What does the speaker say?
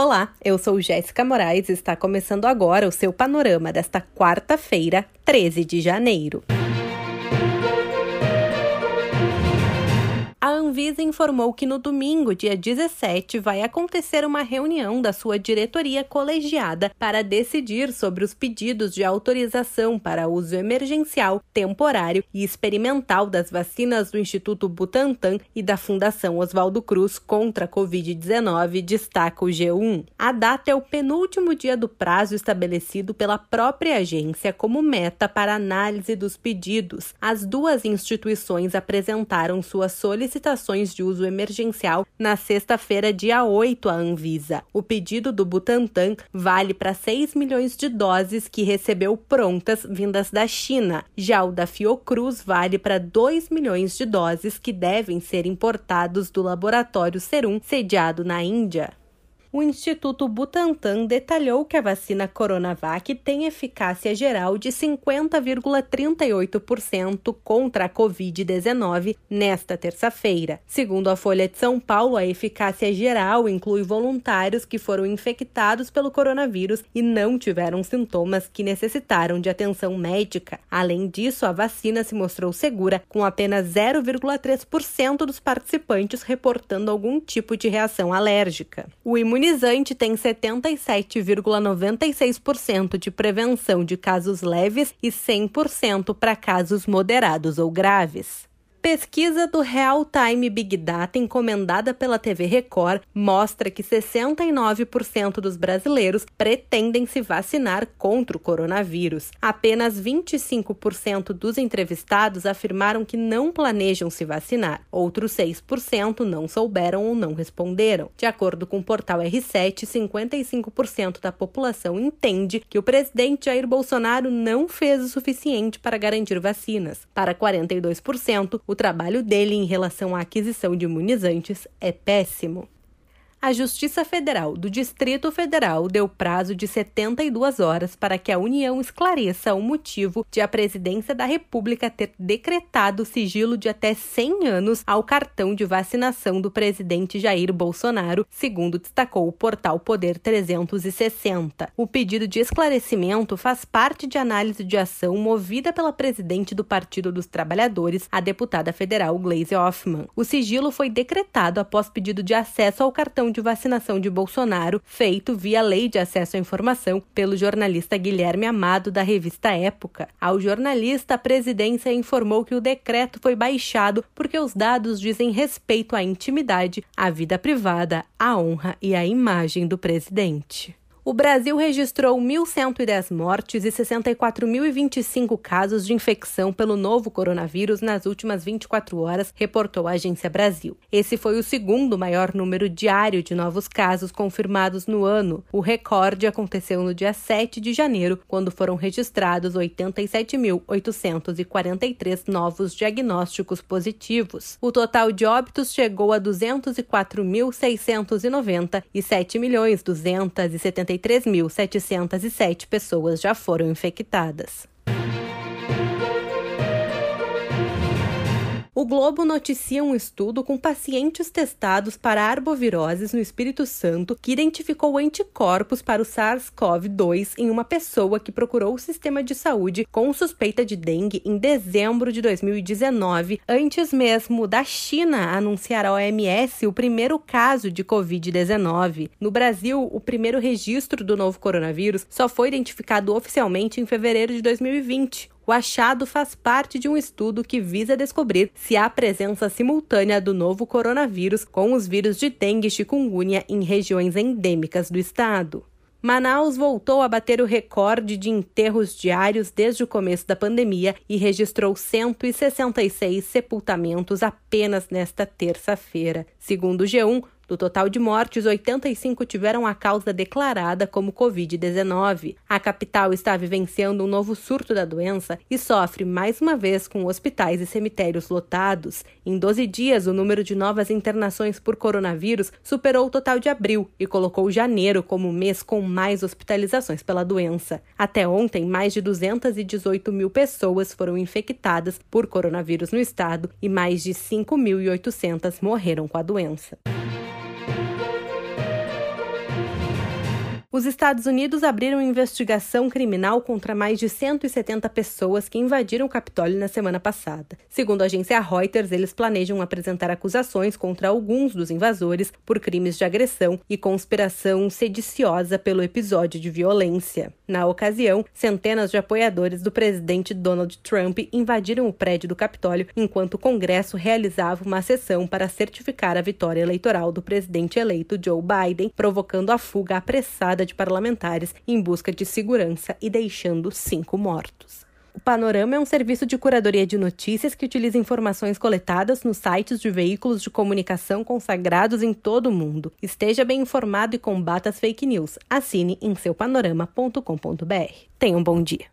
Olá, eu sou Jéssica Moraes e está começando agora o seu panorama desta quarta-feira, 13 de janeiro. Anvisa informou que no domingo, dia 17, vai acontecer uma reunião da sua diretoria colegiada para decidir sobre os pedidos de autorização para uso emergencial, temporário e experimental das vacinas do Instituto Butantan e da Fundação Oswaldo Cruz contra a Covid-19, destaca o G1. A data é o penúltimo dia do prazo estabelecido pela própria agência como meta para análise dos pedidos. As duas instituições apresentaram suas solicitações de uso emergencial na sexta-feira, dia 8, à Anvisa. O pedido do Butantan vale para 6 milhões de doses que recebeu prontas vindas da China. Já o da Fiocruz vale para 2 milhões de doses que devem ser importados do laboratório Serum sediado na Índia o Instituto Butantan detalhou que a vacina Coronavac tem eficácia geral de 50,38% contra a Covid-19 nesta terça-feira. Segundo a Folha de São Paulo, a eficácia geral inclui voluntários que foram infectados pelo coronavírus e não tiveram sintomas que necessitaram de atenção médica. Além disso, a vacina se mostrou segura, com apenas 0,3% dos participantes reportando algum tipo de reação alérgica. O imunizante tem 77,96% de prevenção de casos leves e 100% para casos moderados ou graves. Pesquisa do Real Time Big Data encomendada pela TV Record mostra que 69% dos brasileiros pretendem se vacinar contra o coronavírus. Apenas 25% dos entrevistados afirmaram que não planejam se vacinar. Outros 6% não souberam ou não responderam. De acordo com o portal R7, 55% da população entende que o presidente Jair Bolsonaro não fez o suficiente para garantir vacinas. Para 42%, o trabalho dele em relação à aquisição de imunizantes é péssimo. A Justiça Federal do Distrito Federal deu prazo de 72 horas para que a União esclareça o motivo de a Presidência da República ter decretado sigilo de até 100 anos ao cartão de vacinação do presidente Jair Bolsonaro, segundo destacou o portal Poder 360. O pedido de esclarecimento faz parte de análise de ação movida pela presidente do Partido dos Trabalhadores, a deputada federal Gleisi Hoffmann. O sigilo foi decretado após pedido de acesso ao cartão de vacinação de Bolsonaro, feito via Lei de Acesso à Informação pelo jornalista Guilherme Amado, da revista Época. Ao jornalista, a presidência informou que o decreto foi baixado porque os dados dizem respeito à intimidade, à vida privada, à honra e à imagem do presidente o Brasil registrou 1.110 mortes e 64.025 casos de infecção pelo novo coronavírus nas últimas 24 horas, reportou a Agência Brasil. Esse foi o segundo maior número diário de novos casos confirmados no ano. O recorde aconteceu no dia 7 de janeiro, quando foram registrados 87.843 novos diagnósticos positivos. O total de óbitos chegou a 204.690 e 7.273 3.707 pessoas já foram infectadas. O Globo noticia um estudo com pacientes testados para arboviroses no Espírito Santo que identificou anticorpos para o SARS-CoV-2 em uma pessoa que procurou o sistema de saúde com suspeita de dengue em dezembro de 2019, antes mesmo da China anunciar à OMS o primeiro caso de Covid-19. No Brasil, o primeiro registro do novo coronavírus só foi identificado oficialmente em fevereiro de 2020. O achado faz parte de um estudo que visa descobrir se há presença simultânea do novo coronavírus com os vírus de dengue e chikungunya em regiões endêmicas do estado. Manaus voltou a bater o recorde de enterros diários desde o começo da pandemia e registrou 166 sepultamentos apenas nesta terça-feira. Segundo o G1, do total de mortes, 85 tiveram a causa declarada como Covid-19. A capital está vivenciando um novo surto da doença e sofre mais uma vez com hospitais e cemitérios lotados. Em 12 dias, o número de novas internações por coronavírus superou o total de abril e colocou janeiro como o mês com mais hospitalizações pela doença. Até ontem, mais de 218 mil pessoas foram infectadas por coronavírus no estado e mais de 5.800 morreram com a doença. Os Estados Unidos abriram investigação criminal contra mais de 170 pessoas que invadiram o Capitólio na semana passada. Segundo a agência Reuters, eles planejam apresentar acusações contra alguns dos invasores por crimes de agressão e conspiração sediciosa pelo episódio de violência. Na ocasião, centenas de apoiadores do presidente Donald Trump invadiram o prédio do Capitólio enquanto o Congresso realizava uma sessão para certificar a vitória eleitoral do presidente eleito Joe Biden, provocando a fuga apressada de parlamentares em busca de segurança e deixando cinco mortos. O Panorama é um serviço de curadoria de notícias que utiliza informações coletadas nos sites de veículos de comunicação consagrados em todo o mundo. Esteja bem informado e combata as fake news. Assine em seupanorama.com.br. Tenha um bom dia.